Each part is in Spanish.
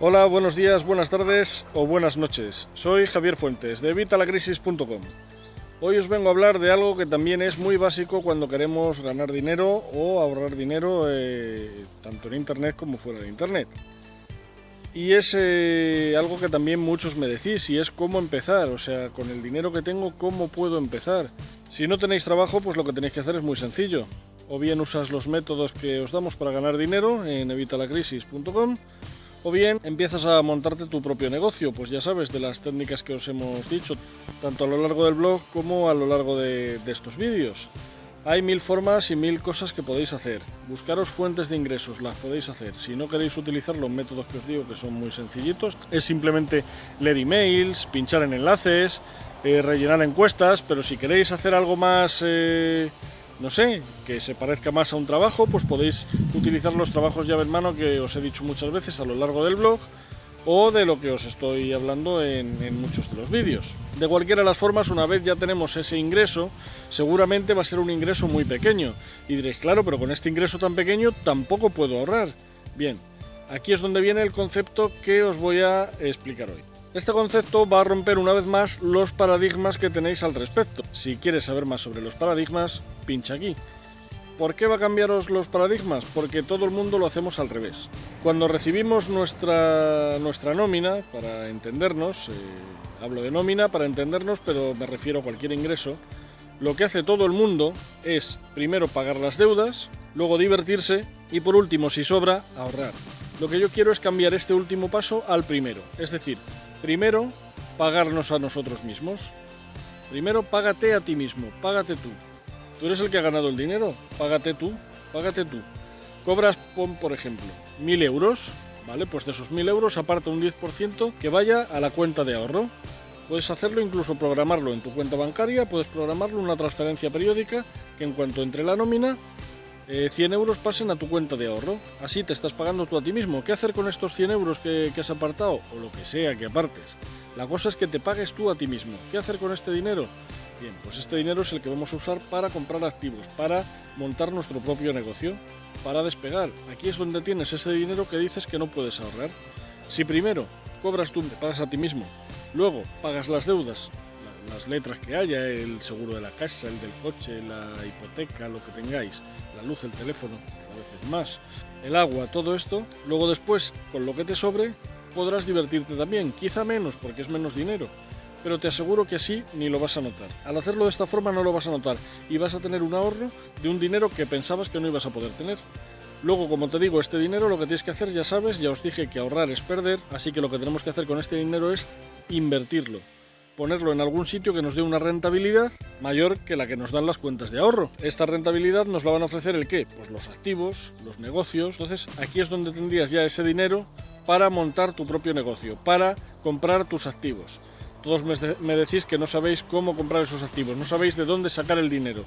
Hola, buenos días, buenas tardes o buenas noches. Soy Javier Fuentes de Vitalacrisis.com. Hoy os vengo a hablar de algo que también es muy básico cuando queremos ganar dinero o ahorrar dinero eh, tanto en Internet como fuera de Internet. Y es eh, algo que también muchos me decís y es cómo empezar, o sea, con el dinero que tengo, ¿cómo puedo empezar? Si no tenéis trabajo, pues lo que tenéis que hacer es muy sencillo. O bien usas los métodos que os damos para ganar dinero en evitalacrisis.com o bien empiezas a montarte tu propio negocio, pues ya sabes de las técnicas que os hemos dicho, tanto a lo largo del blog como a lo largo de, estos vídeos. Hay mil formas y mil cosas que podéis hacer. Buscaros fuentes de ingresos, las podéis hacer. Si no queréis utilizar los métodos que os digo, que son muy sencillitos, es simplemente leer emails, pinchar en enlaces, eh, rellenar encuestas, pero si queréis hacer algo más... Eh, no sé, que se parezca más a un trabajo, pues podéis utilizar los trabajos llave en mano que os he dicho muchas veces a lo largo del blog o de lo que os estoy hablando en, muchos de los vídeos. De cualquiera de las formas, una vez ya tenemos ese ingreso, seguramente va a ser un ingreso muy pequeño. Y diréis, claro, pero con este ingreso tan pequeño tampoco puedo ahorrar. Bien, aquí es donde viene el concepto que os voy a explicar hoy. Este concepto va a romper una vez más los paradigmas que tenéis al respecto. Si quieres saber más sobre los paradigmas, pincha aquí. ¿Por qué va a cambiaros los paradigmas? Porque todo el mundo lo hacemos al revés. Cuando recibimos nuestra, nuestra nómina, para entendernos, eh, hablo de nómina para entendernos, pero me refiero a cualquier ingreso, lo que hace todo el mundo es primero pagar las deudas, luego divertirse y por último, si sobra, ahorrar. Lo que yo quiero es cambiar este último paso al primero, es decir, Primero, pagarnos a nosotros mismos. Primero, págate a ti mismo, págate tú. Tú eres el que ha ganado el dinero, págate tú, págate tú. Cobras, pon, por ejemplo, mil euros, ¿vale? Pues de esos mil euros aparta un 10% que vaya a la cuenta de ahorro. Puedes hacerlo, incluso programarlo en tu cuenta bancaria, puedes programarlo en una transferencia periódica que en cuanto entre la nómina 100 eh, euros pasen a tu cuenta de ahorro. Así te estás pagando tú a ti mismo. ¿Qué hacer con estos 100 euros que, has apartado? O lo que sea que apartes. La cosa es que te pagues tú a ti mismo. ¿Qué hacer con este dinero? Bien, pues este dinero es el que vamos a usar para comprar activos, para montar nuestro propio negocio, para despegar. Aquí es donde tienes ese dinero que dices que no puedes ahorrar. Si primero cobras tú, te pagas a ti mismo, luego pagas las deudas, las letras que haya, el seguro de la casa, el del coche, la hipoteca, lo que tengáis, la luz, el teléfono, a veces más, el agua, todo esto, luego después, con lo que te sobre, podrás divertirte también, quizá menos porque es menos dinero, pero te aseguro que así ni lo vas a notar. Al hacerlo de esta forma no lo vas a notar y vas a tener un ahorro de un dinero que pensabas que no ibas a poder tener. Luego, como te digo, este dinero lo que tienes que hacer, ya sabes, ya os dije que ahorrar es perder, así que lo que tenemos que hacer con este dinero es invertirlo ponerlo en algún sitio que nos dé una rentabilidad mayor que la que nos dan las cuentas de ahorro. Esta rentabilidad nos la van a ofrecer el qué? Pues los activos, los negocios. Entonces aquí es donde tendrías ya ese dinero para montar tu propio negocio, para comprar tus activos. Todos me, decís que no sabéis cómo comprar esos activos, no sabéis de dónde sacar el dinero.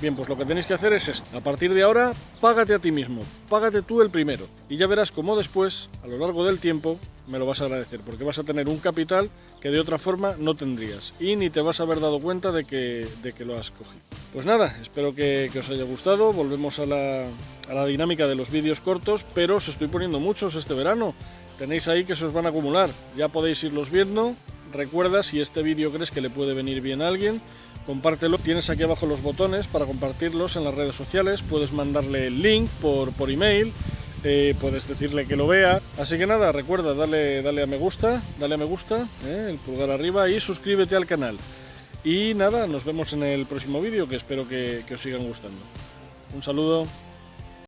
Bien, pues lo que tenéis que hacer es esto. A partir de ahora, págate a ti mismo, págate tú el primero. Y ya verás cómo después, a lo largo del tiempo, me lo vas a agradecer, porque vas a tener un capital que de otra forma no tendrías. Y ni te vas a haber dado cuenta de que, de que lo has cogido. Pues nada, espero que, os haya gustado. Volvemos a la, a la dinámica de los vídeos cortos, pero os estoy poniendo muchos este verano. Tenéis ahí que se os van a acumular. Ya podéis irlos viendo. Recuerda, si este vídeo crees que le puede venir bien a alguien, compártelo. Tienes aquí abajo los botones para compartirlos en las redes sociales. Puedes mandarle el link por, por email. Eh, puedes decirle que lo vea. Así que nada, recuerda, dale, a me gusta, dale a me gusta, eh, el pulgar arriba y suscríbete al canal. Y nada, nos vemos en el próximo vídeo que espero que os sigan gustando. Un saludo.